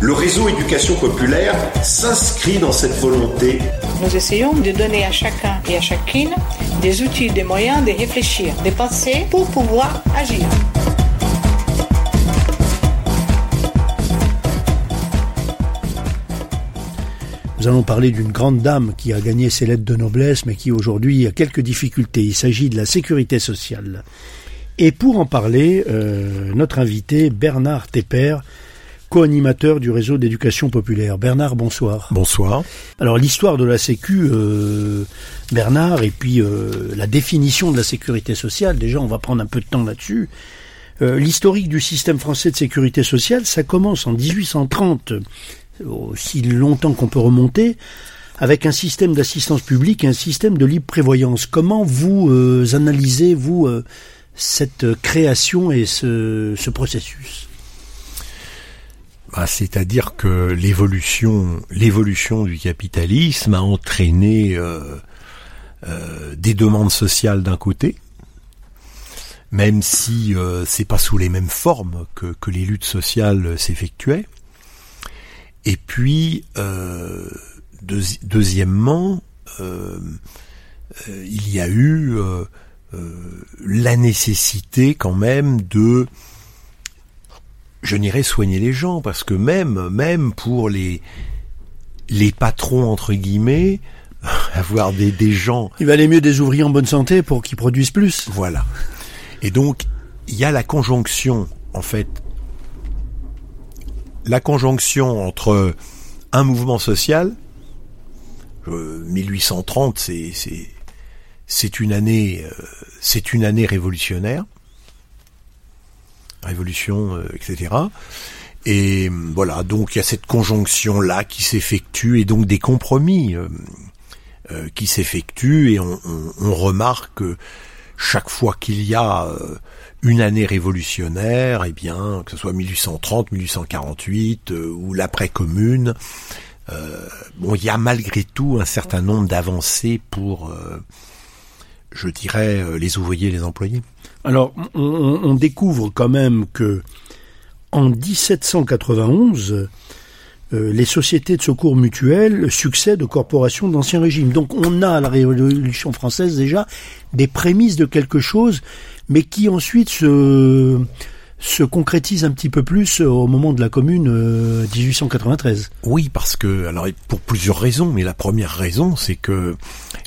Le réseau éducation populaire s'inscrit dans cette volonté. Nous essayons de donner à chacun et à chacune des outils, des moyens de réfléchir, de penser pour pouvoir agir. Nous allons parler d'une grande dame qui a gagné ses lettres de noblesse, mais qui aujourd'hui a quelques difficultés. Il s'agit de la sécurité sociale. Et pour en parler, euh, notre invité Bernard Tepper, co-animateur du réseau d'éducation populaire. Bernard, bonsoir. Bonsoir. Alors l'histoire de la Sécu, euh, Bernard, et puis euh, la définition de la sécurité sociale, déjà on va prendre un peu de temps là-dessus. L'historique du système français de sécurité sociale, ça commence en 1830, aussi longtemps qu'on peut remonter, avec un système d'assistance publique et un système de libre prévoyance. Comment vous analysez, vous, cette création et ce, processus? Bah, C'est-à-dire que l'évolution, l'évolution du capitalisme a entraîné euh, euh, des demandes sociales d'un côté, même si euh, c'est pas sous les mêmes formes que, les luttes sociales s'effectuaient. Et puis, deuxièmement, il y a eu euh, la nécessité quand même de je n'irai soigner les gens parce que même même pour les les patrons entre guillemets avoir des, des gens il valait mieux des ouvriers en bonne santé pour qu'ils produisent plus. Voilà. Et donc il y a la conjonction en fait la conjonction entre un mouvement social 1830 euh, c'est c'est une année, euh, c'est une année révolutionnaire, révolution, euh, etc. Et voilà, donc il y a cette conjonction là qui s'effectue et donc des compromis euh, qui s'effectuent et on, remarque que chaque fois qu'il y a une année révolutionnaire, eh bien, que ce soit 1830, 1848 ou l'après-commune, bon, il y a malgré tout un certain nombre d'avancées pour je dirais, euh, les ouvriers et les employés. Alors, on, découvre quand même que en 1791, euh, les sociétés de secours mutuels succèdent aux corporations d'Ancien Régime. Donc on a à la Révolution française déjà des prémices de quelque chose, mais qui ensuite se se concrétise un petit peu plus au moment de la Commune 1893. Euh, oui, parce que alors pour plusieurs raisons, mais la première raison, c'est que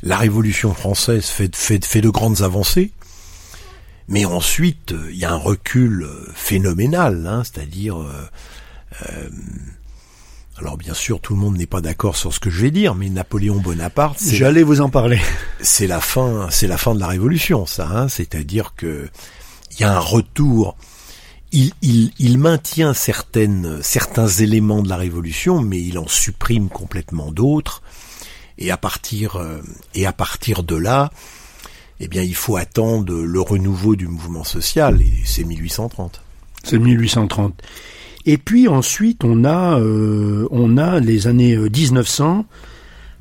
la Révolution française fait, de grandes avancées, mais ensuite il y a un recul euh, phénoménal, hein, c'est-à-dire euh, alors bien sûr, tout le monde n'est pas d'accord sur ce que je vais dire, mais Napoléon Bonaparte, j'allais vous en parler. C'est la fin, c'est la fin de la Révolution, ça. Hein, C'est-à-dire que il y a un retour il, il, il, maintient certaines, certains éléments de la révolution, mais il en supprime complètement d'autres. Et à partir, euh, et à partir de là, eh bien, il faut attendre le renouveau du mouvement social, et c'est 1830. C'est 1830. Et puis ensuite, on a, euh, les années 1900 euh,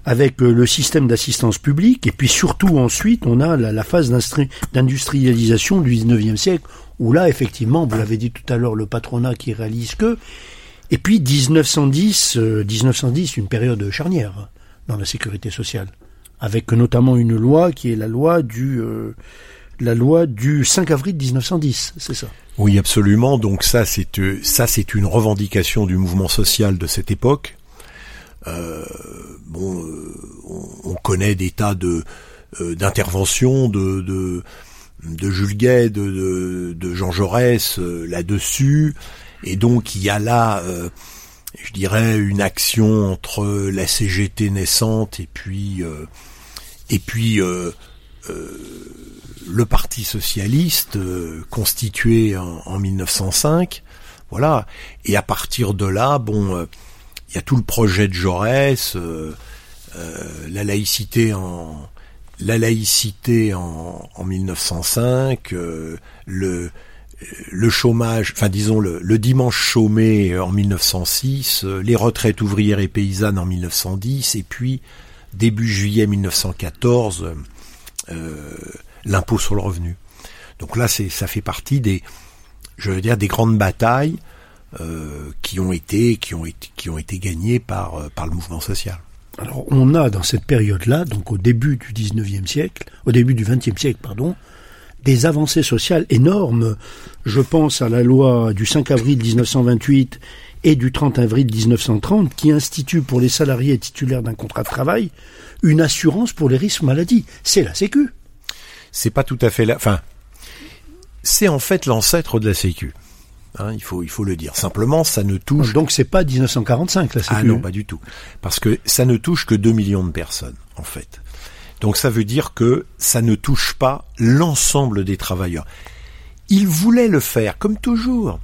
avec le système d'assistance publique, et puis surtout ensuite, on a la, phase d'industrialisation du 19e siècle, où là, effectivement, vous l'avez dit tout à l'heure, le patronat qui réalise que. Et puis 1910, 1910, euh, une période charnière dans la sécurité sociale, avec notamment une loi qui est la loi du euh, la loi du 5 avril 1910, c'est ça? Oui, absolument. Donc ça, c'est euh, ça, c'est une revendication du mouvement social de cette époque. bon, on, connaît des tas de d'interventions, de, de de Jules Guay, de, de, Jean Jaurès euh, là-dessus. Et donc il y a là, euh, je dirais, une action entre la CGT naissante et puis euh, et puis le Parti socialiste constitué en, en, 1905. Voilà. Et à partir de là, bon, il y a tout le projet de Jaurès, la laïcité en la laïcité en, en 1905, euh, le le chômage, enfin disons le, le, dimanche chômé en 1906, euh, les retraites ouvrières et paysannes en 1910, et puis début juillet 1914, euh, l'impôt sur le revenu. Donc là, c'est ça fait partie des, je veux dire, des grandes batailles euh, qui ont été qui ont été gagnées par euh, par le mouvement social. Alors on a dans cette période-là, donc au début du 19e siècle, au début du 20e siècle, pardon, des avancées sociales énormes. Je pense à la loi du 5 avril 1928 et du 30 avril 1930 qui institue pour les salariés titulaires d'un contrat de travail une assurance pour les risques maladie. C'est la Sécu. C'est pas tout à fait la. Enfin, c'est en fait l'ancêtre de la Sécu. Hein, il faut il faut le dire. Simplement, ça ne touche. Donc c'est pas 1945 la Sécu. Ah non, pas du tout. Parce que ça ne touche que 2 millions de personnes en fait. Donc ça veut dire que ça ne touche pas l'ensemble des travailleurs. Il voulait le faire, comme toujours.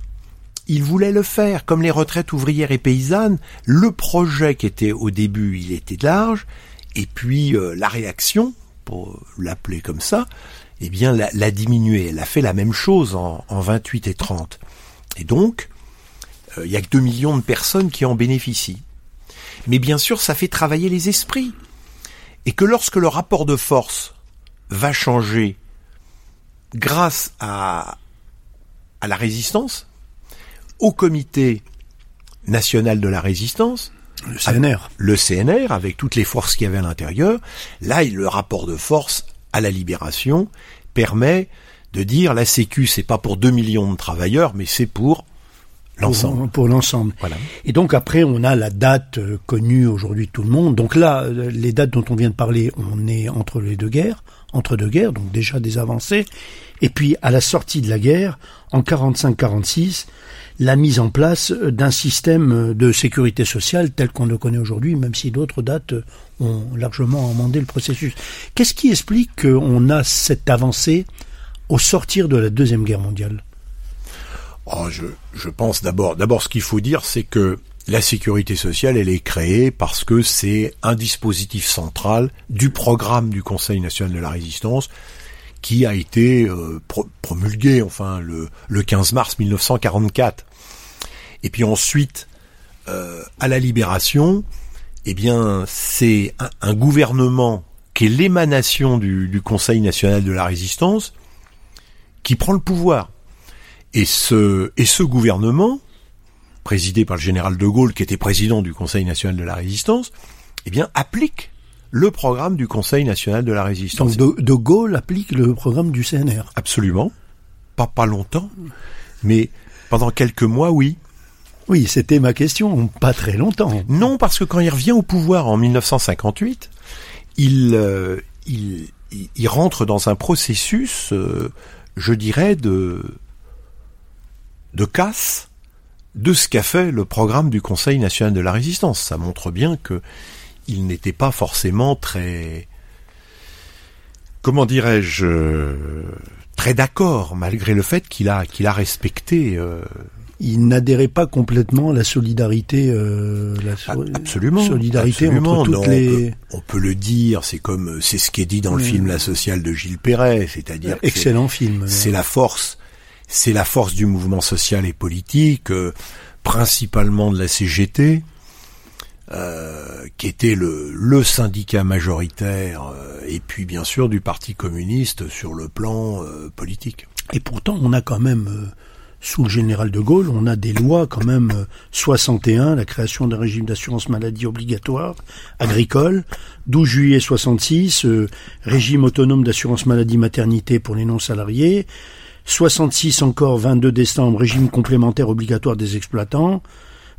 Il voulait le faire, comme les retraites ouvrières et paysannes. Le projet qui était au début, il était large, et puis euh, la réaction, pour l'appeler comme ça, eh bien l'a, diminué. Elle a fait la même chose en, en 28 et 30. Et donc, euh, il y a que 2 millions de personnes qui en bénéficient. Mais bien sûr, ça fait travailler les esprits et que lorsque le rapport de force va changer grâce à, à la résistance, au comité national de la résistance, le CNR. le CNR, avec toutes les forces qu'il y avait à l'intérieur, là, le rapport de force à la libération permet de dire la Sécu, c'est pas pour 2 millions de travailleurs, mais c'est pour l'ensemble. Pour, pour l'ensemble. Voilà. Et donc après, on a la date euh, connue aujourd'hui de tout le monde. Donc là, euh, les dates dont on vient de parler, on est entre les deux guerres, entre deux guerres, donc déjà des avancées. Et puis à la sortie de la guerre, en 45-46, la mise en place d'un système de sécurité sociale tel qu'on le connaît aujourd'hui, même si d'autres dates ont largement amendé le processus. Qu'est-ce qui explique qu'on a cette avancée au sortir de la deuxième guerre mondiale? Oh, je, je pense d'abord, d'abord ce qu'il faut dire, c'est que la sécurité sociale, elle est créée parce que c'est un dispositif central du programme du Conseil national de la résistance qui a été euh, pro promulgué, enfin, le, le 15 mars 1944. Et puis ensuite, euh, à la libération, eh bien, c'est un, gouvernement qui est l'émanation du, Conseil national de la résistance qui prend le pouvoir. Et ce, gouvernement, présidé par le général de Gaulle, qui était président du Conseil national de la résistance, eh applique le programme du Conseil national de la résistance. Donc de, de Gaulle applique le programme du CNR Absolument. Pas pas longtemps, mais pendant quelques mois, oui. Oui, c'était ma question, pas très longtemps. Non, parce que quand il revient au pouvoir en 1958, il, euh, il, il rentre dans un processus, euh, je dirais, de, de casse de ce qu'a fait le programme du Conseil national de la résistance. Ça montre bien que il n'était pas forcément très, comment dirais-je, très d'accord, malgré le fait qu'il a qu'il a respecté. Euh, il n'adhérait pas complètement à la solidarité, euh, la so absolument, solidarité absolument. entre toutes non, les. On peut, on peut, le dire, c'est comme c'est ce qui est dit dans le film La Sociale de Gilles Perret, c'est-à-dire excellent film. C'est la force, c'est la force du mouvement social et politique, euh, principalement de la CGT. Euh, qui était le, syndicat majoritaire euh, et puis bien sûr du Parti communiste sur le plan euh, politique. Et pourtant, on a quand même, sous le général de Gaulle, on a des lois quand même 61, la création d'un régime d'assurance maladie obligatoire agricole, 12 juillet 66, régime autonome d'assurance maladie maternité pour les non-salariés, 66 encore 22 décembre, régime complémentaire obligatoire des exploitants.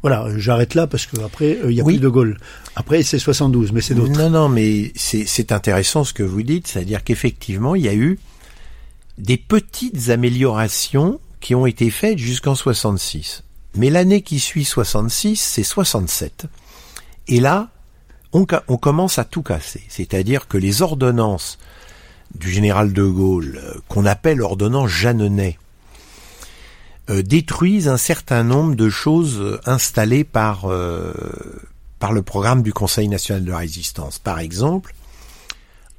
Voilà, j'arrête là parce que après il euh, y a oui. plus de Gaulle. Après c'est 72, mais c'est d'autres. Non, non, mais c'est intéressant ce que vous dites, c'est-à-dire qu'effectivement il y a eu des petites améliorations qui ont été faites jusqu'en 66. Mais l'année qui suit 66, c'est 67. Et là, on, on commence à tout casser. C'est-à-dire que les ordonnances du général de Gaulle, qu'on appelle ordonnance Jeannenet, euh, détruisent un certain nombre de choses installées par, euh, par le programme du Conseil national de la résistance. Par exemple,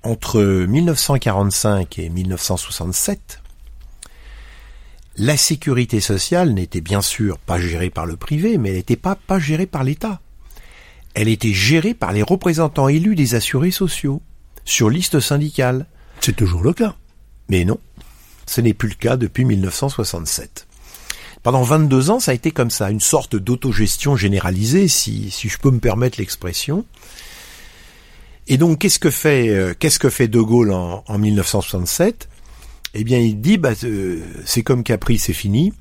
entre 1945 et 1967, la sécurité sociale n'était bien sûr pas gérée par le privé, mais elle n'était pas, pas gérée par l'État. Elle était gérée par les représentants élus des assurés sociaux, sur liste syndicale. C'est toujours le cas. Mais non, ce n'est plus le cas depuis 1967. Pendant 22 ans, ça a été comme ça, une sorte d'autogestion généralisée, si, je peux me permettre l'expression. Et donc, qu'est-ce que fait, euh, De Gaulle en, en 1967 Eh bien, il dit, bah, euh, c'est comme Capri, c'est fini.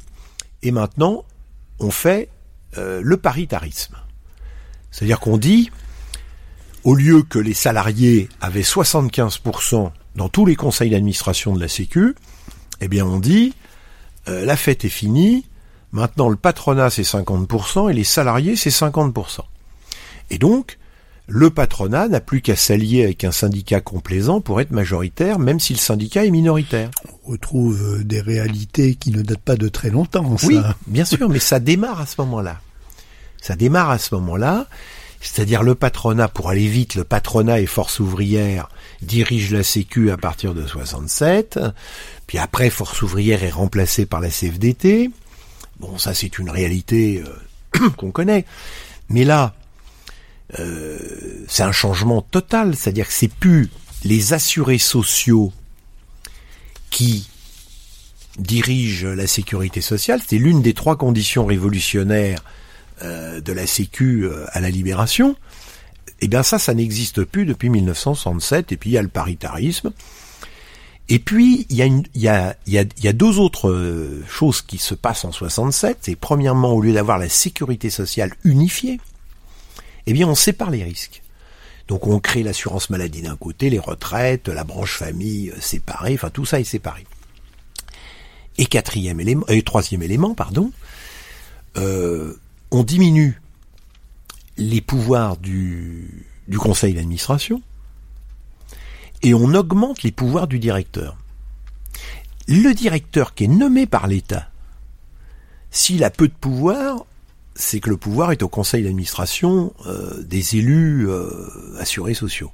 Et maintenant, on fait euh, le paritarisme. C'est-à-dire qu'on dit, au lieu que les salariés avaient 75% dans tous les conseils d'administration de la Sécu, eh bien, on dit, la fête est finie. Maintenant, le patronat c'est 50% et les salariés c'est 50%. Et donc, le patronat n'a plus qu'à s'allier avec un syndicat complaisant pour être majoritaire, même si le syndicat est minoritaire. On retrouve euh, des réalités qui ne datent pas de très longtemps. Ça. Oui, bien sûr, mais ça démarre à ce moment-là. Ça démarre à ce moment-là. C'est-à-dire le patronat, pour aller vite, le patronat et force ouvrière dirige la Sécu à partir de 67. Puis après, force ouvrière est remplacée par la CFDT. Bon, ça c'est une réalité euh, qu'on connaît. Mais là, euh, c'est un changement total, c'est-à-dire que c'est plus les assurés sociaux qui dirigent la sécurité sociale, c'était l'une des trois conditions révolutionnaires euh, de la Sécu à la libération. Eh bien ça, ça n'existe plus depuis 1967, et puis il y a le paritarisme. Et puis, il y, a y a, y a, y a deux autres euh, choses qui se passent en 67. C'est premièrement, au lieu d'avoir la sécurité sociale unifiée, eh bien, on sépare les risques. Donc, on crée l'assurance maladie d'un côté, les retraites, la branche famille séparée, enfin, tout ça est séparé. Et quatrième élément, et troisième élément, pardon, euh, on diminue les pouvoirs du, du conseil d'administration et on augmente les pouvoirs du directeur. Le directeur qui est nommé par l'État, s'il a peu de pouvoir, c'est que le pouvoir est au conseil d'administration euh, des élus euh, assurés sociaux.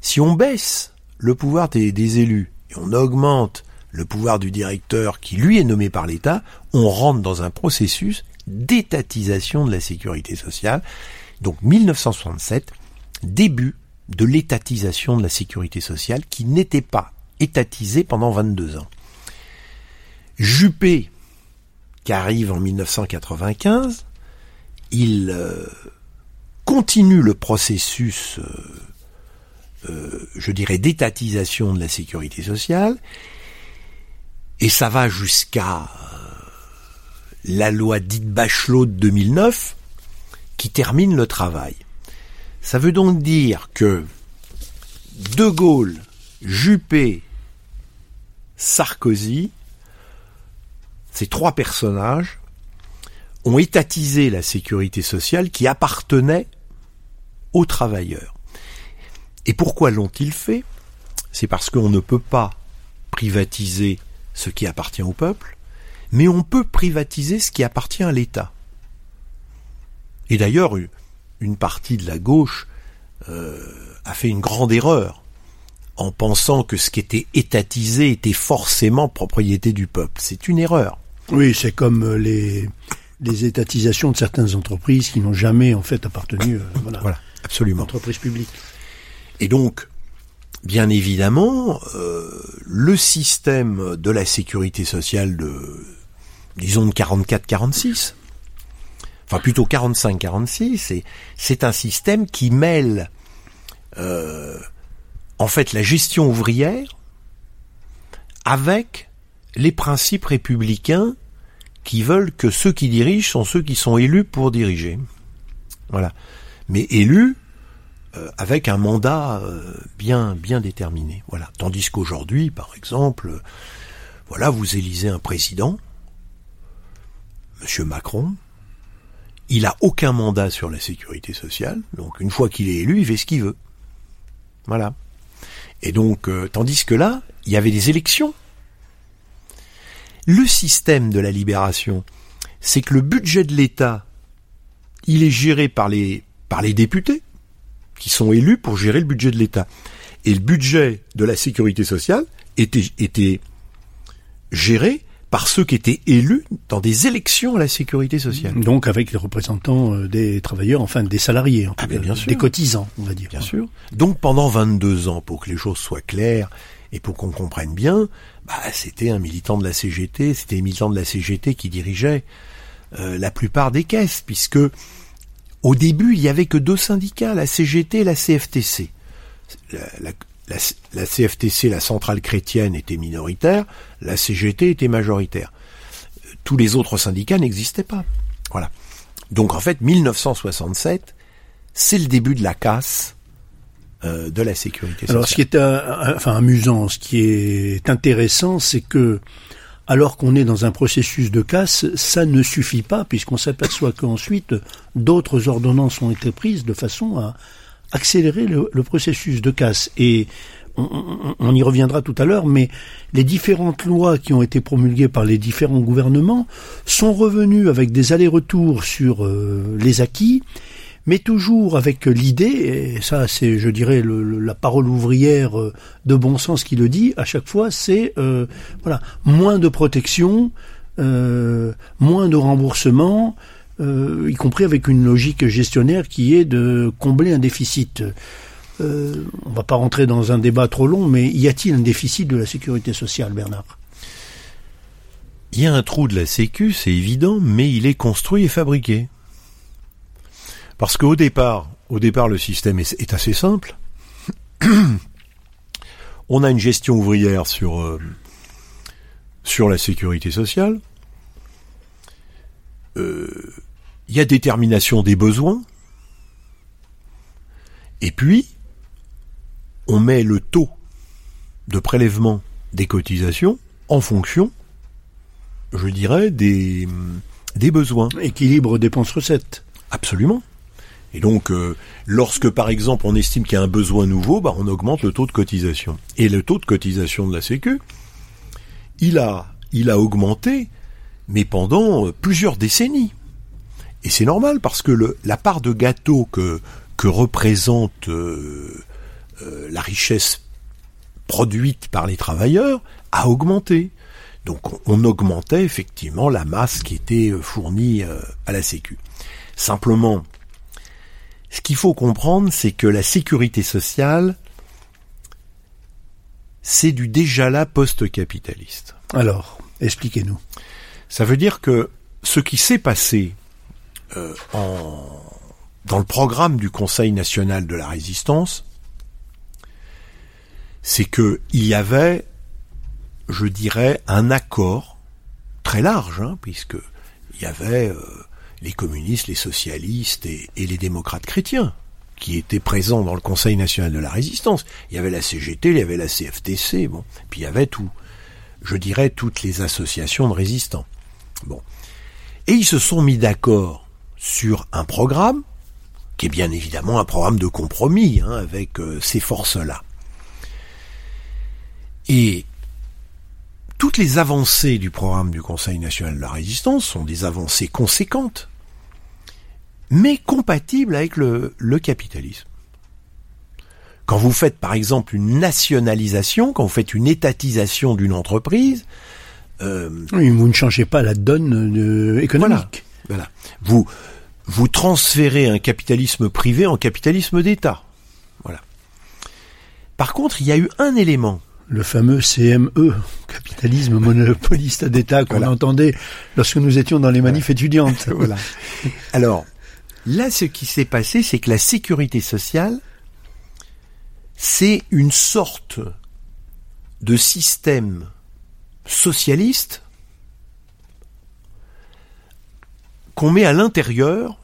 Si on baisse le pouvoir des, des élus et on augmente le pouvoir du directeur qui lui est nommé par l'État, on rentre dans un processus d'étatisation de la sécurité sociale. Donc 1967, début de l'étatisation de la sécurité sociale qui n'était pas étatisée pendant 22 ans. Juppé, qui arrive en 1995, il euh, continue le processus, euh, euh, je dirais, d'étatisation de la sécurité sociale, et ça va jusqu'à la loi dite Bachelot de 2009, qui termine le travail. Ça veut donc dire que De Gaulle, Juppé, Sarkozy, ces trois personnages ont étatisé la sécurité sociale qui appartenait aux travailleurs. Et pourquoi l'ont-ils fait? C'est parce qu'on ne peut pas privatiser ce qui appartient au peuple, mais on peut privatiser ce qui appartient à l'État. Et d'ailleurs, une partie de la gauche euh, a fait une grande erreur en pensant que ce qui était étatisé était forcément propriété du peuple. C'est une erreur. Oui, c'est comme euh, les, les étatisations de certaines entreprises qui n'ont jamais en fait appartenu euh, voilà, Voilà, absolument. entreprises publiques. Et donc, bien évidemment, euh, le système de la sécurité sociale de, disons, de 44-46, enfin plutôt 45-46, c'est, un système qui mêle, euh, en fait, la gestion ouvrière avec les principes républicains qui veulent que ceux qui dirigent sont ceux qui sont élus pour diriger. Voilà. Mais élus euh, avec un mandat euh, bien bien déterminé. Voilà. Tandis qu'aujourd'hui, par exemple, voilà, vous élisez un président, Monsieur Macron, il a aucun mandat sur la sécurité sociale, donc une fois qu'il est élu, il fait ce qu'il veut. Voilà. Et donc, euh, tandis que là, il y avait des élections. Le système de la libération, c'est que le budget de l'État, il est géré par les, députés, qui sont élus pour gérer le budget de l'État. Et le budget de la sécurité sociale était, était géré par ceux qui étaient élus dans des élections à la sécurité sociale. Donc avec les représentants euh, des travailleurs, enfin des salariés, en tout Ah, mais cas, bien sûr. des cotisants, on va dire. Bien sûr. Donc pendant 22 ans, pour que les choses soient claires et pour qu'on comprenne bien, bah, c'était un militant de la CGT, c'était un militant de la CGT qui dirigeait euh, la plupart des caisses, puisque au début, il y avait que deux syndicats, la CGT et la CFTC. La, la- la- CFTC, la centrale chrétienne, était minoritaire, la CGT était majoritaire. Euh, Tous les autres syndicats n'existaient pas. Voilà. Donc en fait, 1967, c'est le début de la casse euh, de la sécurité sociale. Alors, ce qui est amusant, ce qui est intéressant, c'est que alors qu'on est dans un processus de casse, ça ne suffit pas, puisqu'on s'aperçoit qu'ensuite d'autres ordonnances ont été prises de façon à accélérer le, processus de casse. Et on, y reviendra tout à l'heure, mais les différentes lois qui ont été promulguées par les différents gouvernements sont revenues avec des allers-retours sur euh, les acquis, mais toujours avec l'idée, et ça c'est, je dirais, la parole ouvrière euh, de bon sens qui le dit, à chaque fois, c'est euh, voilà, moins de protection, moins de remboursement, euh, y compris avec une logique gestionnaire qui est de combler un déficit. Euh, on va pas rentrer dans un débat trop long, mais y a-t-il un déficit de la sécurité sociale, Bernard? Il y a un trou de la Sécu, c'est évident, mais il est construit et fabriqué. Parce qu'au départ, au départ, le système est, assez simple. On a une gestion ouvrière sur euh, la sécurité sociale. Il y a détermination des besoins. Et puis, on met le taux de prélèvement des cotisations en fonction je dirais, des, des besoins. Équilibre dépenses-recettes. Absolument. Et donc, euh, lorsque par exemple on estime qu'il y a un besoin nouveau, bah, on augmente le taux de cotisation. Et le taux de cotisation de la Sécu, il a, il a augmenté, mais pendant euh, plusieurs décennies. Et c'est normal parce que le, la part de gâteau que, que représente euh, euh, la richesse produite par les travailleurs a augmenté. Donc on, augmentait effectivement la masse qui était fournie euh, à la Sécu. Simplement, ce qu'il faut comprendre, c'est que la sécurité sociale, c'est du déjà là post-capitaliste. Alors, expliquez-nous. Ça veut dire que ce qui s'est passé euh, en, dans le programme du Conseil national de la résistance, c'est que il y avait, je dirais, un accord très large, hein, puisque il y avait euh, les communistes, les socialistes et, et les démocrates chrétiens qui étaient présents dans le Conseil national de la résistance. Il y avait la CGT, il y avait la CFTC, bon, puis il y avait tout, je dirais, toutes les associations de résistants. Bon. Et ils se sont mis d'accord sur un programme, qui est bien évidemment un programme de compromis hein, avec euh, ces forces-là. Et toutes les avancées du programme du Conseil national de la résistance sont des avancées conséquentes, mais compatibles avec le, le capitalisme. Quand vous faites par exemple une nationalisation, quand vous faites une étatisation d'une entreprise, euh, Oui, vous ne changez pas la donne euh, économique. voilà. Vous, vous transférez un capitalisme privé en capitalisme d'État. Voilà. Par contre, il y a eu un élément. Le fameux CME, capitalisme monopoliste d'État qu'on Voilà. entendait lorsque nous étions dans les manifs étudiantes. Voilà. Alors, là, ce qui s'est passé, c'est que la sécurité sociale, c'est une sorte de système socialiste qu'on met à l'intérieur,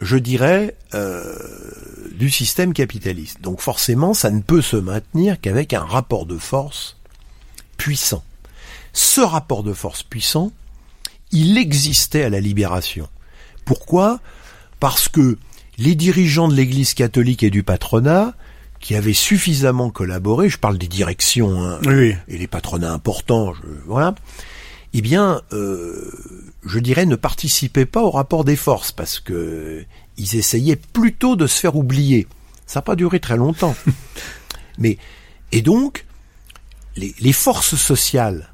je dirais, euh, du système capitaliste. Donc forcément, ça ne peut se maintenir qu'avec un rapport de force puissant. Ce rapport de force puissant, il existait à la libération. Pourquoi? Parce que les dirigeants de l'Église catholique et du patronat, qui avaient suffisamment collaboré, je parle des directions hein, Oui. et les patronats importants, je, voilà, eh bien, euh, je dirais, ne participaient pas au rapport des forces parce que ils essayaient plutôt de se faire oublier. Ça n'a pas duré très longtemps. Mais et donc les, les forces sociales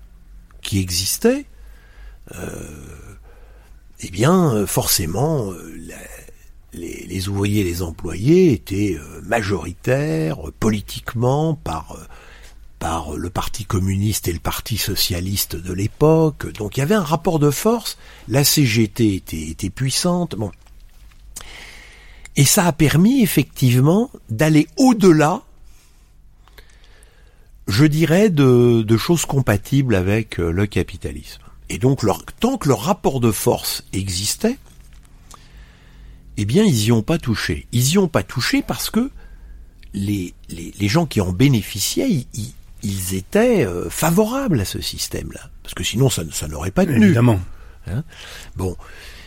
qui existaient, euh, eh bien forcément la, les, les, ouvriers et les employés étaient euh, majoritaires euh, politiquement par euh, par le Parti communiste et le Parti socialiste de l'époque. Donc il y avait un rapport de force. La CGT était, puissante. Bon. Et ça a permis effectivement d'aller au-delà, je dirais, de, choses compatibles avec le capitalisme. Et donc, leur, tant que le rapport de force existait, eh bien, ils y ont pas touché. Ils y ont pas touché parce que les gens qui en bénéficiaient, ils, ils étaient euh, favorables à ce système-là. Parce que sinon, ça, ça n'aurait pas tenu. Évidemment. Hein? Bon,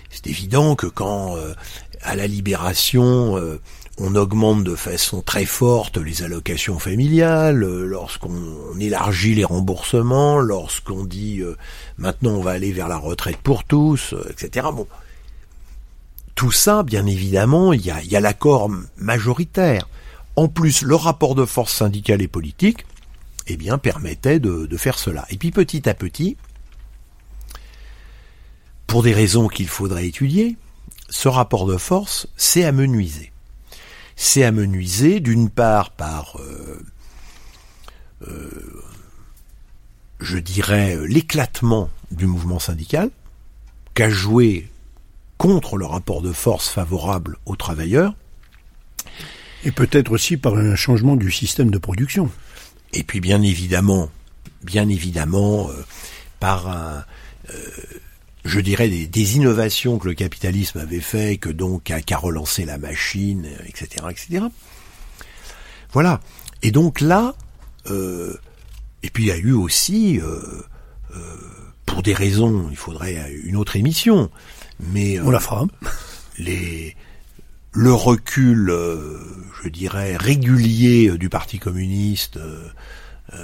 c'est évident que quand, euh, à la libération, euh, on augmente de façon très forte les allocations familiales, lorsqu'on élargit les remboursements, lorsqu'on dit maintenant on va aller vers la retraite pour tous, etc. Bon, tout ça, bien évidemment, il y a, l'accord majoritaire. En plus, le rapport de force syndicale et politique, eh bien, permettait de, faire cela. Et puis petit à petit, pour des raisons qu'il faudrait étudier, ce rapport de force s'est amenuisé. C'est amenuisé d'une part par, euh, euh, je dirais, l'éclatement du mouvement syndical, qu'a joué contre le rapport de force favorable aux travailleurs. Et peut-être aussi par un changement du système de production. Et puis bien évidemment, bien évidemment, euh, par un, euh, je dirais des, des, innovations que le capitalisme avait fait, que donc qu'a relancé la machine, etc., etc. Voilà. Et donc là, euh, et puis il y a eu aussi, euh, euh, pour des raisons, il faudrait une autre émission, mais on la fera. Les le recul, euh, je dirais, régulier du Parti communiste, euh,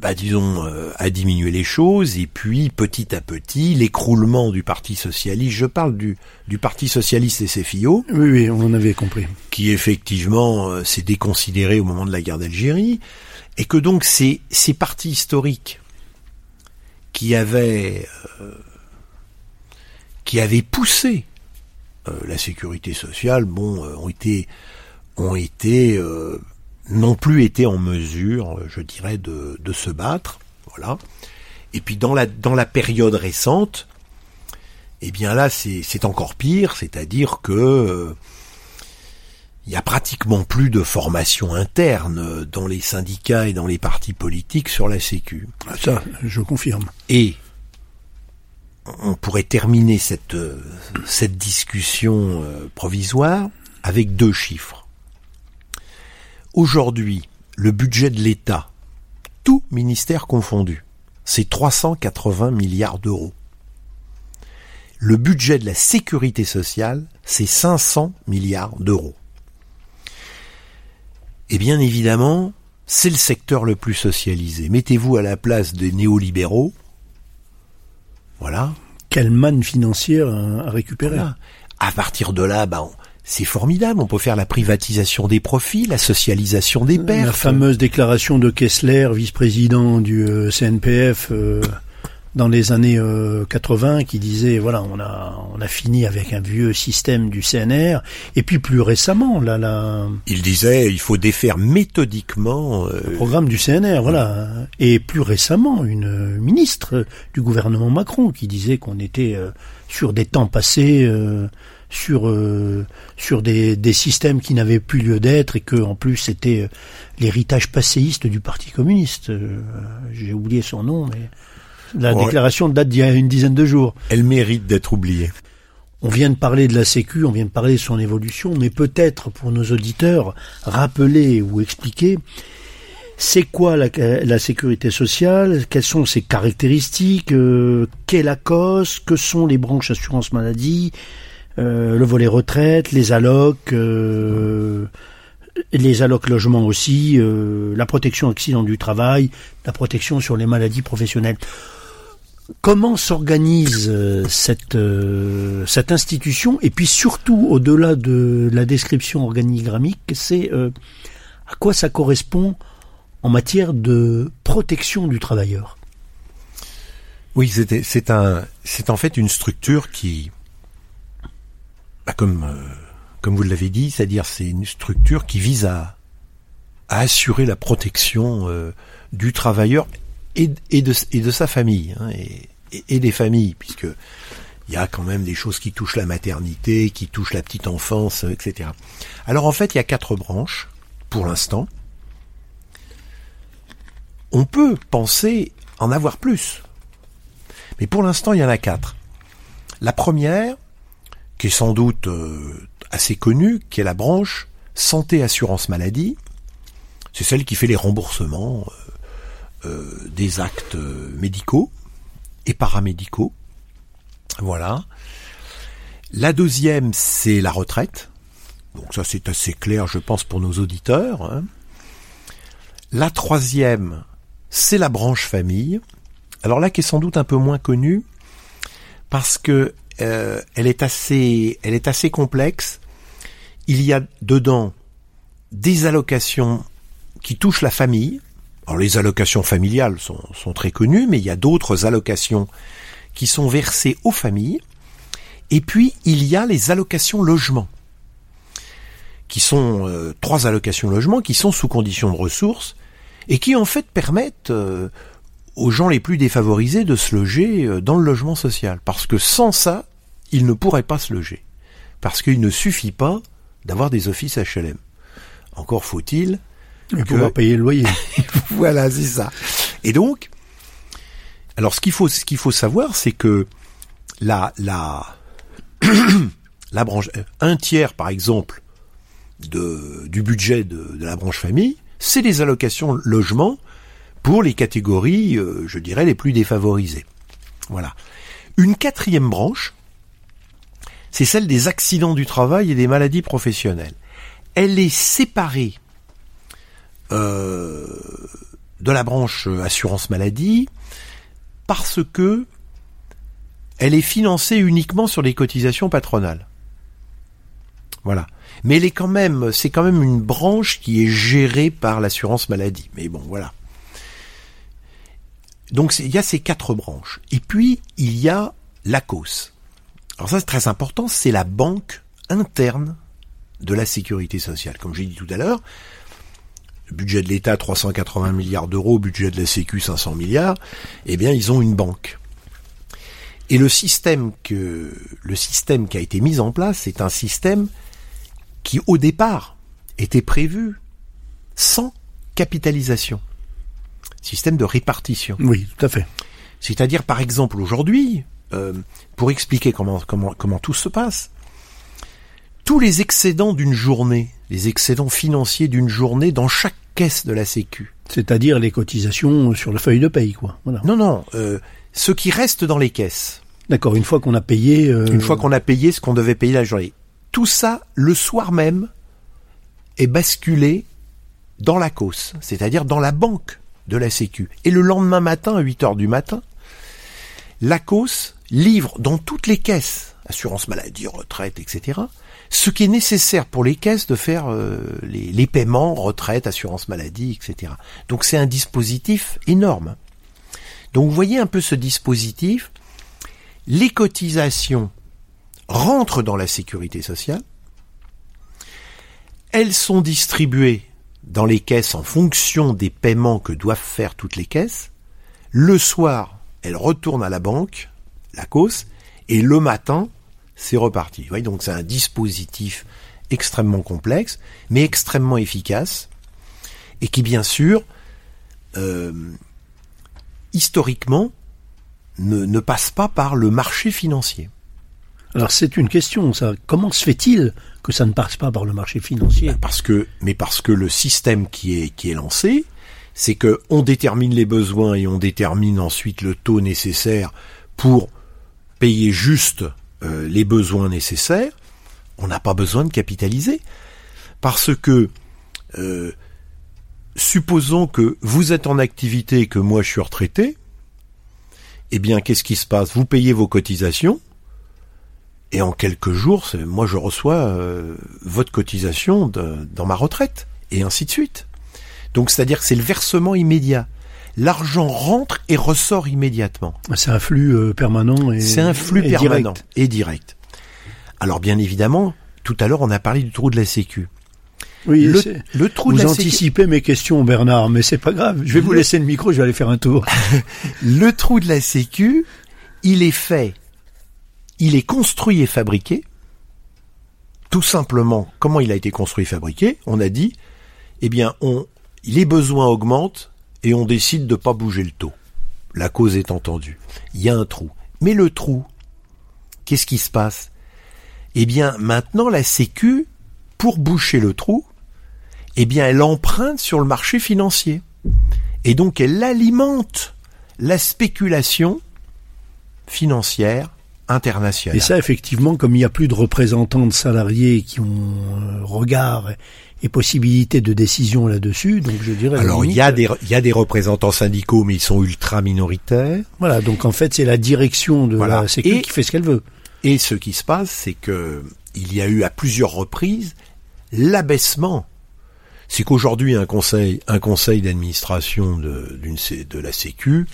bah, disons, euh, a diminué les choses, et puis petit à petit, l'écroulement du Parti socialiste, je parle du, du Parti socialiste et ses fillots. Oui, oui, on en avait compris. Qui effectivement s'est déconsidéré au moment de la guerre d'Algérie, et que donc ces, ces partis historiques qui avaient qui avaient poussé euh, la sécurité sociale, bon, euh, ont été, ont été, euh, n'ont plus été en mesure, je dirais, de, de se battre, voilà. Et puis dans la dans la période récente, eh bien là c'est encore pire, c'est-à-dire que il y a pratiquement plus de formation interne dans les syndicats et dans les partis politiques sur la Sécu. Ça, je confirme. Et on pourrait terminer cette, euh, discussion euh, provisoire avec deux chiffres. Aujourd'hui, le budget de l'État, tout ministère confondu, c'est 380 milliards d'euros. Le budget de la sécurité sociale, c'est 500 milliards d'euros. Et bien évidemment, c'est le secteur le plus socialisé. Mettez-vous à la place des néolibéraux, voilà. Quelle manne financière à récupérer. À partir de là, ben, c'est formidable. On peut faire la privatisation des profits, la socialisation des pertes. La fameuse déclaration de Kessler, vice-président du euh, CNPF, euh, dans les années 80 euh, qui disait voilà on a on a fini avec un vieux système du CNR et puis plus récemment là là il disait il faut défaire méthodiquement euh... le programme du CNR voilà. Et plus récemment une ministre du gouvernement Macron qui disait qu'on était euh, sur des temps passés euh, sur sur des, des systèmes qui n'avaient plus lieu d'être et que en plus c'était l'héritage passéiste du Parti communiste. J'ai oublié son nom mais la déclaration date d'il y a une dizaine de jours. Elle mérite d'être oubliée. On vient de parler de la Sécu, on vient de parler de son évolution, mais peut-être pour nos auditeurs, rappeler ou expliquer c'est quoi la, la, sécurité sociale, quelles sont ses caractéristiques, euh, qu'est la cause, que sont les branches assurance maladie, euh, le volet retraite, les allocs, euh, les allocs logements aussi, euh, la protection accident du travail, la protection sur les maladies professionnelles. Comment s'organise euh, cette, euh, cette institution? Et puis surtout, au-delà de la description organigrammique, c'est euh, à quoi ça correspond en matière de protection du travailleur? Oui, c'est en fait une structure qui, bah, comme, comme vous l'avez dit, c'est-à-dire c'est une structure qui vise à, assurer la protection euh, du travailleur et, de, sa famille hein, et des familles, puisque il y a quand même des choses qui touchent la maternité, qui touchent la petite enfance, euh, etc. Alors en fait, il y a quatre branches pour l'instant. On peut penser en avoir plus, mais pour l'instant, il y en a quatre. La première, qui est sans doute euh, assez connue, qui est la branche santé assurance maladie, c'est celle qui fait les remboursements euh, euh, des actes euh, médicaux et paramédicaux. Voilà. La deuxième, c'est la retraite. Donc ça, c'est assez clair, je pense, pour nos auditeurs. hein. La troisième, c'est la branche famille. Alors là, qui est sans doute un peu moins connue, parce que euh, elle est assez, elle est assez complexe. Il y a dedans des allocations qui touchent la famille. Les allocations familiales sont, sont très connues, mais il y a d'autres allocations qui sont versées aux familles. Et puis il y a les allocations logement, qui sont euh, trois allocations logement qui sont sous condition de ressources et qui en fait permettent euh, aux gens les plus défavorisés de se loger euh, dans le logement social. Parce que sans ça, ils ne pourraient pas se loger. Parce qu'il ne suffit pas d'avoir des offices HLM. Encore faut-il Et que- pouvoir payer le loyer. voilà, c'est ça. Et donc, alors ce qu'il faut, ce qu'il faut savoir, c'est que la la la branche, un tiers par exemple de du budget de, de la branche famille, c'est les allocations logement pour les catégories, euh, je dirais, les plus défavorisées. Voilà. Une quatrième branche, c'est celle des accidents du travail et des maladies professionnelles. Elle est séparée euh, de la branche euh, assurance maladie parce que elle est financée uniquement sur les cotisations patronales. Voilà. Mais elle est quand même, c'est quand même une branche qui est gérée par l'assurance maladie. Mais bon, voilà. Donc il y a ces quatre branches. Et puis il y a l'ACOS. Alors ça c'est très important, c'est la banque interne de la sécurité sociale. Comme j'ai dit tout à l'heure, le budget de l'État 380 milliards d'euros, budget de la Sécu 500 milliards, eh bien ils ont une banque. Et le système que le système qui a été mis en place, c'est un système qui au départ était prévu sans capitalisation. Système de répartition. Oui, tout à fait. C'est-à-dire, par exemple, aujourd'hui, euh, pour expliquer comment, comment, comment tout se passe, tous les excédents d'une journée, les excédents financiers d'une journée dans chaque caisse de la Sécu. C'est-à-dire les cotisations sur la feuille de paye, quoi. Voilà. Non, non, euh, ce qui reste dans les caisses, D'accord, une fois qu'on a payé... euh, une fois qu'on a payé ce qu'on devait payer la journée, tout ça, le soir même, est basculé dans la cause, c'est-à-dire dans la banque de la Sécu. Et le lendemain matin, à 8 heures du matin, la cause livre dans toutes les caisses, assurance maladie, retraite, etc., ce qui est nécessaire pour les caisses de faire euh, les, les paiements, retraite, assurance maladie, etc. Donc c'est un dispositif énorme. Donc vous voyez un peu ce dispositif, les cotisations rentrent dans la sécurité sociale, elles sont distribuées dans les caisses en fonction des paiements que doivent faire toutes les caisses. Le soir, elles retournent à la banque, la cause, et le matin, c'est reparti. Vous donc c'est un dispositif extrêmement complexe, mais extrêmement efficace, et qui bien sûr, euh, historiquement, ne passe pas par le marché financier. Alors c'est une question, ça. Comment se fait-il que ça ne passe pas par le marché financier que, mais parce que le système qui est qui est lancé, c'est que on détermine les besoins et on détermine ensuite le taux nécessaire pour payer juste euh, les besoins nécessaires. On n'a pas besoin de capitaliser parce que euh, supposons que vous êtes en activité et que moi je suis retraité, eh bien qu'est-ce qui se passe? Vous payez vos cotisations et en quelques jours, moi je reçois euh, votre cotisation de- dans ma retraite. et ainsi de suite. Donc c'est-à-dire que c'est le versement immédiat. L'argent rentre et ressort immédiatement. C'est un flux euh, permanent et C'est un flux et permanent direct. et direct. Alors bien évidemment, tout à l'heure on a parlé du trou de la Sécu. Oui, Le, le trou vous de la Sécu, anticipez mes questions, Bernard, mais c'est pas grave. Je vais vous laisser le micro, je vais aller faire un tour. le trou de la Sécu, il est fait, il est construit et fabriqué. Tout simplement, comment il a été construit et fabriqué On a dit, eh bien, on, les besoins augmentent et on décide de pas bouger le taux. La cause est entendue. Il y a un trou. Mais le trou, qu'est-ce qui se passe? Eh bien, maintenant, la Sécu, pour boucher le trou, eh bien, elle emprunte sur le marché financier. Et donc, elle alimente la spéculation financière internationale. Et ça, effectivement, comme il n'y a plus de représentants de salariés qui ont euh, regard et possibilité de décision là-dessus, donc je dirais. Alors, il y, a des, il y a des représentants syndicaux, mais ils sont ultra minoritaires. Voilà, donc en fait, c'est la direction de Voilà. la Sécu qui fait ce qu'elle veut. Et ce qui se passe, c'est que il y a eu à plusieurs reprises l'abaissement. C'est qu'aujourd'hui, un conseil, un conseil d'administration de, d'une, de la Sécu,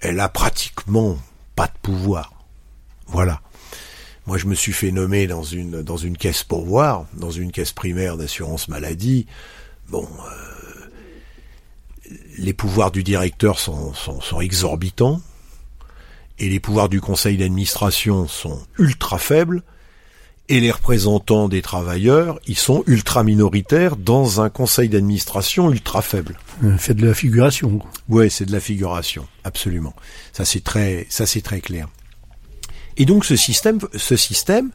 elle a pratiquement pas de pouvoir. Voilà. Moi, je me suis fait nommer dans une, dans une caisse pourvoir, dans une caisse primaire d'assurance maladie. Bon, euh, les pouvoirs du directeur sont, sont, sont exorbitants et les pouvoirs du conseil d'administration sont ultra faibles, et les représentants des travailleurs, ils sont ultra minoritaires dans un conseil d'administration ultra faible. Euh, Fait de la figuration. quoi. Ouais, c'est de la figuration, absolument. Ça c'est très, ça c'est très clair. Et donc ce système, ce système,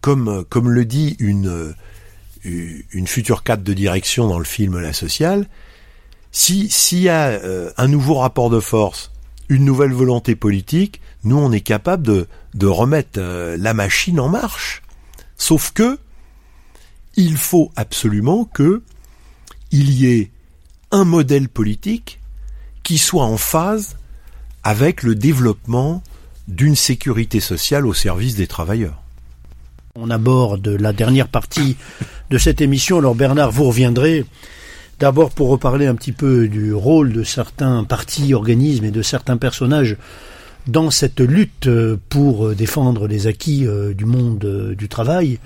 comme comme le dit une une future cadre de direction dans le film La Sociale, si s'il y a euh, un nouveau rapport de force, une nouvelle volonté politique, nous on est capable de de remettre euh, la machine en marche. Sauf que il faut absolument que il y ait un modèle politique qui soit en phase avec le développement d'une sécurité sociale au service des travailleurs. On aborde la dernière partie de cette émission. Alors Bernard, vous reviendrez d'abord pour reparler un petit peu du rôle de certains partis, organismes et de certains personnages dans cette lutte euh, pour euh, défendre les acquis euh, du monde du travail.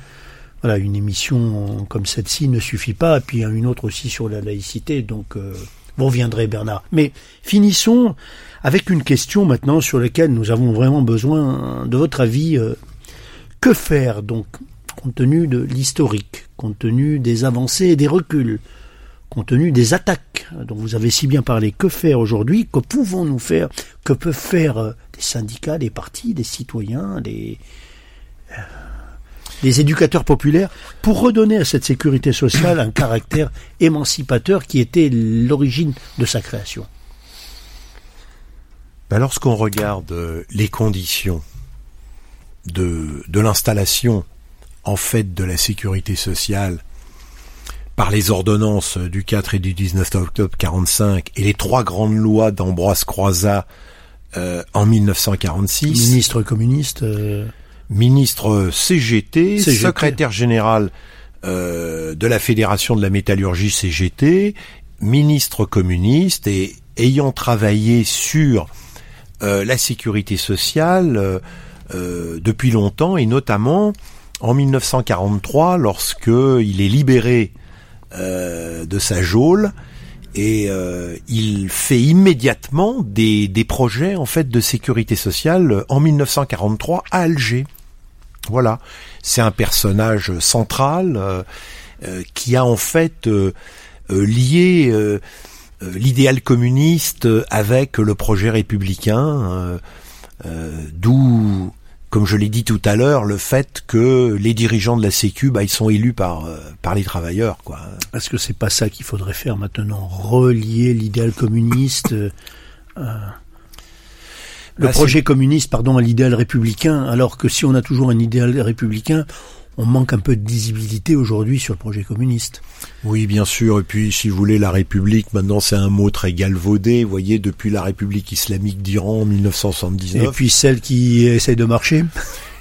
Voilà, une émission comme celle-ci ne suffit pas, et puis une autre aussi sur la laïcité, donc vous reviendrez Bernard. Mais finissons avec une question maintenant sur laquelle nous avons vraiment besoin de votre avis. euh, que faire donc compte tenu de l'historique, compte tenu des avancées et des reculs, compte tenu des attaques dont vous avez si bien parlé, que faire aujourd'hui? Que pouvons-nous faire? Que peuvent faire euh, des syndicats, des partis, des citoyens, des, euh, des éducateurs populaires pour redonner à cette sécurité sociale un caractère émancipateur qui était l'origine de sa création. Ben, Lorsqu'on regarde euh, les conditions de, de l'installation en fait de la sécurité sociale par les ordonnances du 4 et du 19 octobre 45 et les trois grandes lois d'Ambroise Croizat euh, en 1946, Ministre communiste, euh, ministre CGT, CGT. secrétaire général euh, de la Fédération de la métallurgie CGT, ministre communiste et ayant travaillé sur euh, la sécurité sociale euh, depuis longtemps et notamment en 1943 lorsque il est libéré euh, de sa geôle et euh, il fait immédiatement des, des projets en fait de sécurité sociale en 1943 à Alger. Voilà, c'est un personnage central euh, euh, qui a en fait euh, lié l'idéal communiste avec le projet républicain, d'où, comme je l'ai dit tout à l'heure, le fait que les dirigeants de la Sécu, bah, ils sont élus par par les travailleurs, quoi. Est-ce que c'est pas ça qu'il faudrait faire maintenant Relier l'idéal communiste, le Bah, projet communiste, pardon, à l'idéal républicain, alors que si on a toujours un idéal républicain, on manque un peu de lisibilité aujourd'hui sur le projet communiste. Oui, bien sûr. Et puis, si vous voulez, la République, maintenant, c'est un mot très galvaudé. Vous voyez, depuis la République islamique d'Iran en 1979. Et puis celle qui essaye de marcher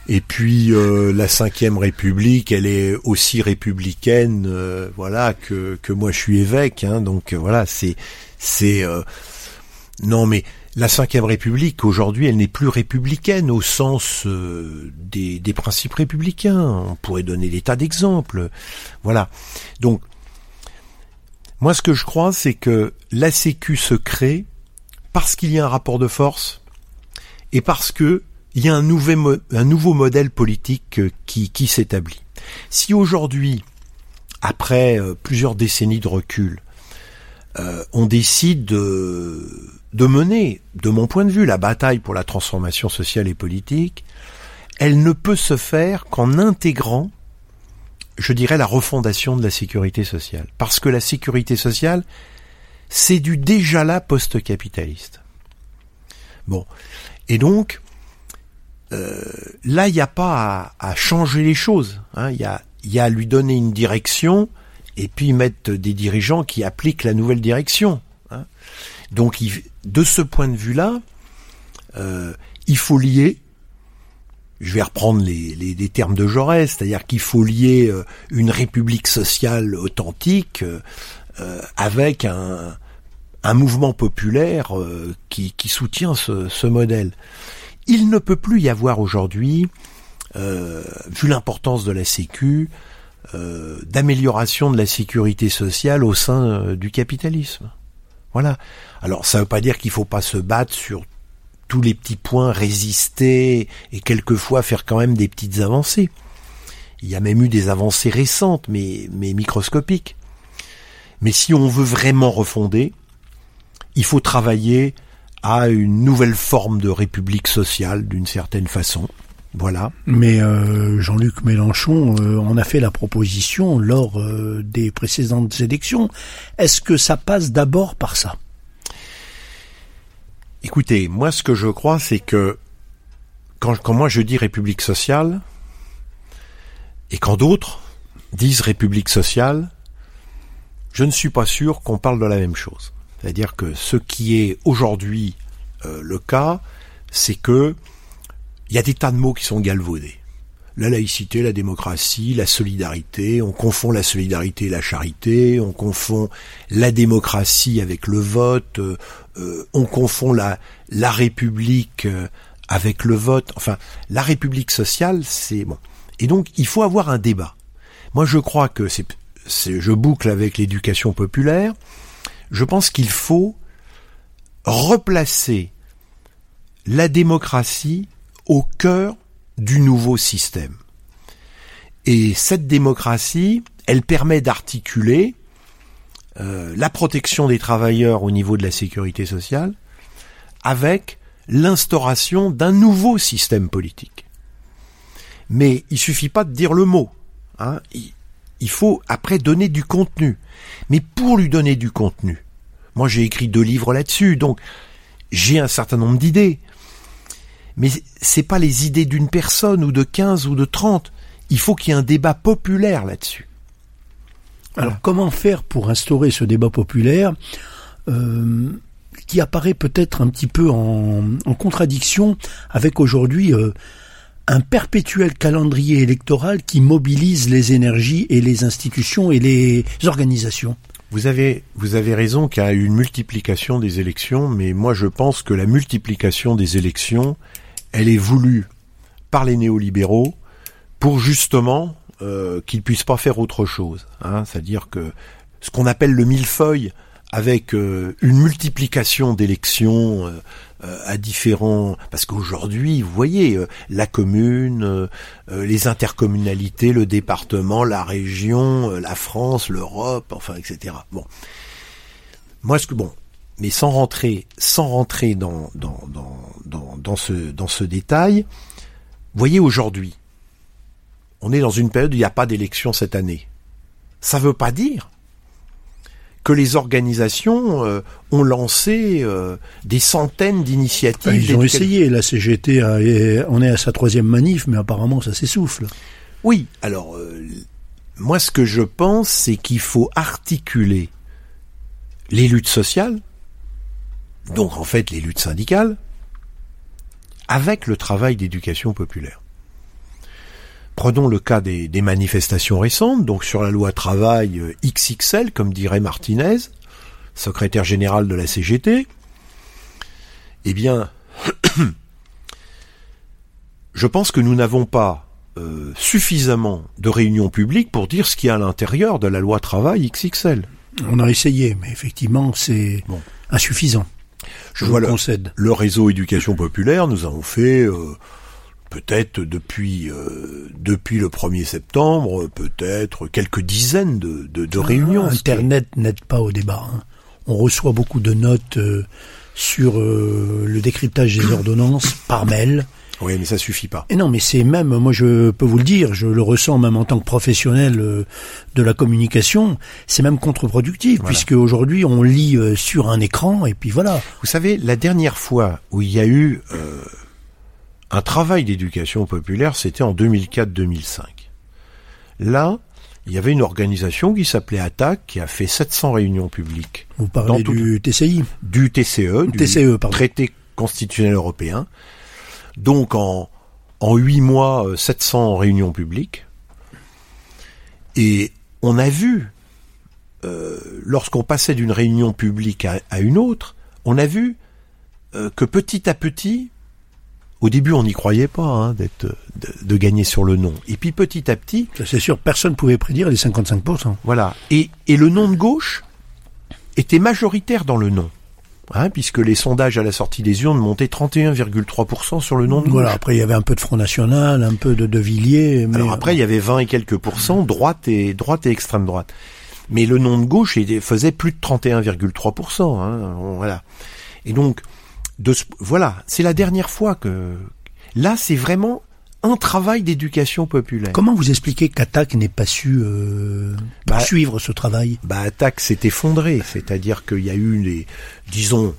Et puis euh, la cinquième République, elle est aussi républicaine, euh, voilà, que que moi je suis évêque. Hein, donc euh, voilà, c'est c'est non mais la cinquième République aujourd'hui, elle n'est plus républicaine au sens des, des principes républicains. On pourrait donner des tas d'exemples. Voilà. Donc moi, ce que je crois, c'est que la Sécu se crée parce qu'il y a un rapport de force et parce que il y a un, nouveau modèle politique euh, qui, qui s'établit. Si aujourd'hui, après euh, plusieurs décennies de recul, euh, on décide de, de mener, de mon point de vue, la bataille pour la transformation sociale et politique, elle ne peut se faire qu'en intégrant, je dirais, la refondation de la sécurité sociale. Parce que la sécurité sociale, c'est du déjà là post-capitaliste. Bon. Et donc, euh, là, il n'y a pas à, changer les choses. Hein. Il y, a, à lui donner une direction et puis mettre des dirigeants qui appliquent la nouvelle direction. Hein. Donc, de ce point de vue-là, euh, il faut lier. Je vais reprendre les, termes de Jaurès, c'est-à-dire qu'il faut lier euh, une république sociale authentique avec un, mouvement populaire qui, soutient ce, ce modèle. Il ne peut plus y avoir aujourd'hui, euh, vu l'importance de la Sécu, euh, d'amélioration de la sécurité sociale au sein euh, du capitalisme. Voilà. Alors ça ne veut pas dire qu'il faut pas se battre sur tous les petits points, résister et quelquefois faire quand même des petites avancées. Il y a même eu des avancées récentes, mais, mais microscopiques. Mais si on veut vraiment refonder, il faut travailler à une nouvelle forme de république sociale d'une certaine façon. Voilà. Mais euh, Jean-Luc Mélenchon euh, en a fait la proposition lors euh, des précédentes élections. Est-ce que ça passe d'abord par ça? Écoutez, moi ce que je crois, c'est que quand, moi je dis république sociale, et quand d'autres disent république sociale, je ne suis pas sûr qu'on parle de la même chose. C'est-à-dire que ce qui est aujourd'hui le cas, c'est que il y a des tas de mots qui sont galvaudés. La laïcité, la démocratie, la solidarité, on confond la solidarité et la charité, on confond la démocratie avec le vote, euh, euh, on confond la, la République avec le vote. Enfin, la République sociale, c'est bon. Et donc, il faut avoir un débat. Moi, je crois que c'est, je boucle avec l'éducation populaire je pense qu'il faut replacer la démocratie au cœur du nouveau système. Et cette démocratie, elle permet d'articuler euh, la protection des travailleurs au niveau de la sécurité sociale avec l'instauration d'un nouveau système politique. Mais il suffit pas de dire le mot. Hein. il faut après donner du contenu. Mais pour lui donner du contenu, moi j'ai écrit deux livres là-dessus, donc j'ai un certain nombre d'idées. Mais c'est pas les idées d'une personne ou de 15 ou de 30. Il faut qu'il y ait un débat populaire là-dessus. Alors comment faire pour instaurer ce débat populaire euh, qui apparaît peut-être un petit peu en, contradiction avec aujourd'hui euh, un perpétuel calendrier électoral qui mobilise les énergies et les institutions et les organisations? Vous avez, vous avez raison qu'il y a une multiplication des élections, mais moi je pense que la multiplication des élections, elle est voulue par les néolibéraux pour justement euh, qu'ils puissent pas faire autre chose. Hein, C'est-à-dire que ce qu'on appelle le millefeuille, avec euh, une multiplication d'élections, euh, euh, à différents parce qu'aujourd'hui vous voyez la commune les intercommunalités le département la région la France l'Europe enfin etc bon moi ce que bon mais sans rentrer sans rentrer dans dans, ce dans ce détail vous voyez aujourd'hui on est dans une période où il n'y a pas d'élection cette année ça veut pas dire que les organisations euh, ont lancé euh, des centaines d'initiatives. Ils ont essayé, la CGT, on est à sa troisième manif, mais apparemment ça s'essouffle. Oui, alors euh, moi ce que je pense, c'est qu'il faut articuler les luttes sociales, donc en fait les luttes syndicales, avec le travail d'éducation populaire. Prenons le cas des, des manifestations récentes, donc sur la loi travail euh, XXL, comme dirait Martinez, secrétaire général de la CGT. Eh bien, je pense que nous n'avons pas euh, suffisamment de réunions publiques pour dire ce qu'il y a à l'intérieur de la loi travail XXL. On a essayé, mais effectivement, c'est Bon. insuffisant. Je vous concède. Le réseau éducation populaire, nous avons fait euh, peut-être depuis euh, depuis le 1er septembre, peut-être quelques dizaines de, de, de réunions. Internet n'aide pas au débat. hein. On reçoit beaucoup de notes euh, sur euh, le décryptage des ordonnances par mail. Oui, mais ça suffit pas. Et non, mais c'est même, moi je peux vous le dire, je le ressens même en tant que professionnel euh, de la communication, c'est même contre-productif, Voilà. puisque aujourd'hui on lit euh, sur un écran et puis voilà. Vous savez, la dernière fois où il y a eu euh, un travail d'éducation populaire, c'était en 2004-2005. Là, il y avait une organisation qui s'appelait ATTAC qui a fait 700 réunions publiques Vous parlez tout- du TCI. du TCE, du TCE, pardon. traité constitutionnel européen. Donc en en huit mois, euh, 700 réunions publiques. Et on a vu, euh, lorsqu'on passait d'une réunion publique à, à une autre, on a vu euh, que petit à petit, au début on n'y croyait pas hein, d'être de, de gagner sur le nom. Et puis petit à petit, C'est sûr, personne ne pouvait prédire les 55%. voilà. Et, et le nom de gauche était majoritaire dans le nom. Hein, puisque les sondages à la sortie des urnes montaient 31,3% sur le nom de Voilà, après il y avait un peu de Front National, un peu de De Villiers. Mais Alors après, il y avait 20 et quelques pourcents, droite et, droite et extrême droite. Mais le nom de gauche faisait plus de 31,3%. Hein, voilà. Et donc, de ce- voilà, c'est la dernière fois que... Là, c'est vraiment un travail d'éducation populaire. Comment vous expliquez qu'Attaque n'ait pas su euh, Bah, poursuivre ce travail? bah, Attaque s'est effondré, c'est-à-dire qu'il y a eu des, disons,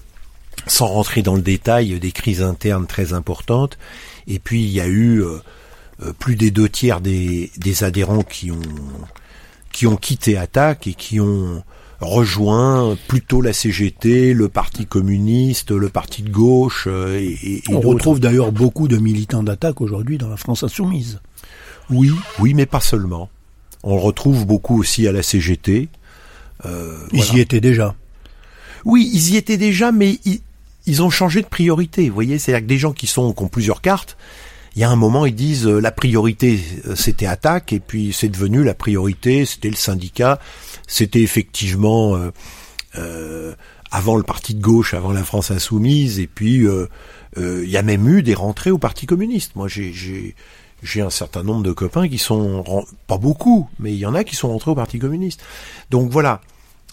sans rentrer dans le détail, des crises internes très importantes, et puis il y a eu euh, euh, plus des deux tiers des, des adhérents qui ont qui ont quitté Attaque et qui ont rejoint plutôt la CGT, le Parti communiste, le Parti de gauche euh, et, et- et On retrouve d'ailleurs beaucoup de militants d'Attaque aujourd'hui dans la France insoumise. Oui, oui, mais pas seulement. On le retrouve beaucoup aussi à la CGT. Euh, Ils voilà. y étaient déjà. Oui, ils y étaient déjà, mais ils, ils ont changé de priorité. Vous voyez, c'est-à-dire que des gens qui sont qui ont plusieurs cartes, il y a un moment ils disent euh, la priorité euh, c'était attaque et puis c'est devenu la priorité c'était le syndicat, c'était effectivement euh, euh, avant le parti de gauche, avant la France insoumise et puis euh, euh, il y a même eu des rentrées au Parti communiste. Moi j'ai j'ai un certain nombre de copains qui sont pas beaucoup, mais il y en a qui sont rentrés au Parti communiste. Donc voilà.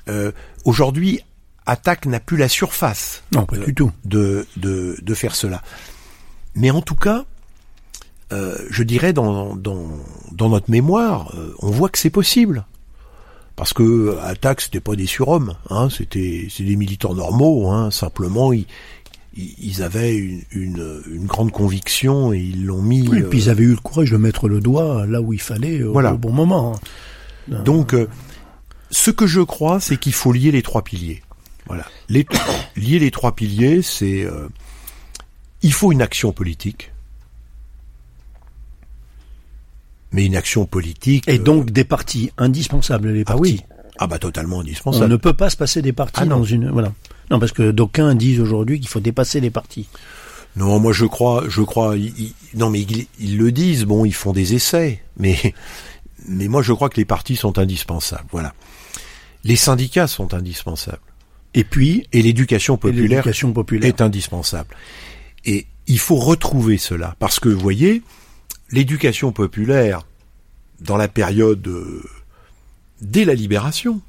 Euh, Aujourd'hui, Attaque n'a plus la surface Non, pas du tout. de, de, de faire cela. Mais en tout cas, euh, je dirais dans, dans, dans notre mémoire, euh, on voit que c'est possible. Parce que euh, Attaque, c'était pas des surhommes, hein, c'était c'est des militants normaux, hein, simplement ils, avaient une, une, une grande conviction et ils l'ont mis. Oui, et puis ils avaient eu le courage de mettre le doigt là où il fallait au, Voilà. au bon moment. Donc, euh, ce que je crois, c'est qu'il faut lier les trois piliers. Voilà. Les, lier les trois piliers, c'est euh, il faut une action politique, mais une action politique. Et euh, donc des partis indispensables, les ah partis. oui, ah bah totalement On indispensable. ne peut pas se passer des partis Ah dans une voilà. Non, parce que d'aucuns disent aujourd'hui qu'il faut dépasser les partis. Non, moi je crois, je crois. ils- non, mais ils, ils le disent. Bon, ils font des essais, mais mais moi je crois que les partis sont indispensables. Voilà. Les syndicats sont indispensables. Et puis Et l'éducation populaire l'éducation populaire. est indispensable. Et il faut retrouver cela. Parce que, vous voyez, l'éducation populaire, dans la période euh, dès la libération,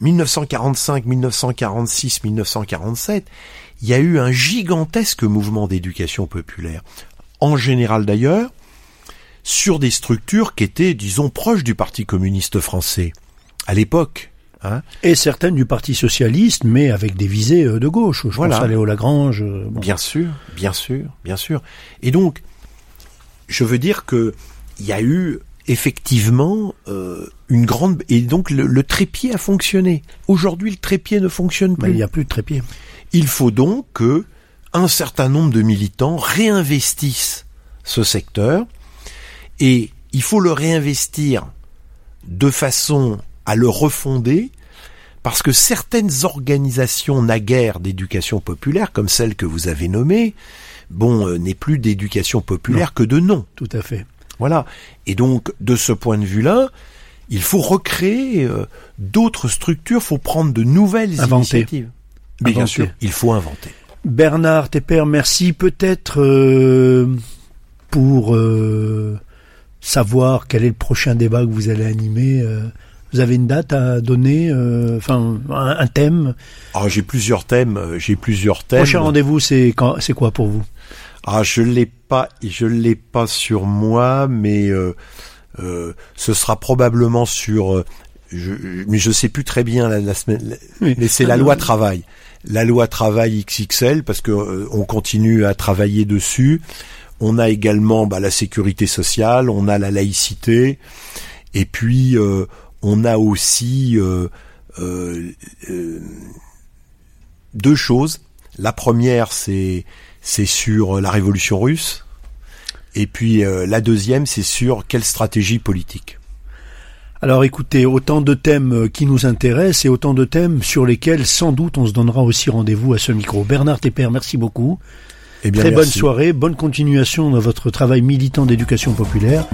1945, 1946, 1947, il y a eu un gigantesque mouvement d'éducation populaire. En général d'ailleurs, sur des structures qui étaient, disons, proches du Parti communiste français. À l'époque, hein, Et certaines du Parti socialiste, mais avec des visées euh, de gauche. Je Voilà. pense à Léo Lagrange. euh, bon. Bien sûr, bien sûr, bien sûr. Et donc, je veux dire que il y a eu effectivement euh, une grande et donc le, le trépied a fonctionné. Aujourd'hui, le trépied ne fonctionne Mais plus. il n'y a plus de trépied. Il faut donc que un certain nombre de militants réinvestissent ce secteur et il faut le réinvestir de façon à le refonder, parce que certaines organisations naguère d'éducation populaire, comme celle que vous avez nommée, bon, euh, n'est plus d'éducation populaire que de nom. Tout à fait. Voilà. Et donc, de ce point de vue-là, il faut recréer euh, d'autres structures, faut prendre de nouvelles Inventer. initiatives. Mais bien sûr, il faut inventer. Bernard Tepper, merci. Peut-être euh, pour euh, savoir quel est le prochain débat que vous allez animer. vous avez une date à donner, enfin un, un thème? Ah, j'ai plusieurs thèmes, j'ai plusieurs thèmes. Prochain rendez-vous, c'est quoi pour vous? Ah, je l'ai pas, je l'ai pas sur moi, mais euh, euh, ce sera probablement sur. euh, je, mais je sais plus très bien la, la semaine. Oui. Mais c'est la loi travail, la loi travail XXL, parce que euh, on continue à travailler dessus. On a également bah, la sécurité sociale, on a la laïcité, et puis euh, on a aussi euh, deux choses. La première, c'est c'est sur la révolution russe, et puis euh, la deuxième, c'est sur quelle stratégie politique. Alors écoutez, autant de thèmes euh, qui nous intéressent et autant de thèmes sur lesquels sans doute on se donnera aussi rendez-vous à ce micro. Bernard Tepper, merci beaucoup. Eh bien, Très bonne soirée, bonne continuation dans votre travail militant d'éducation populaire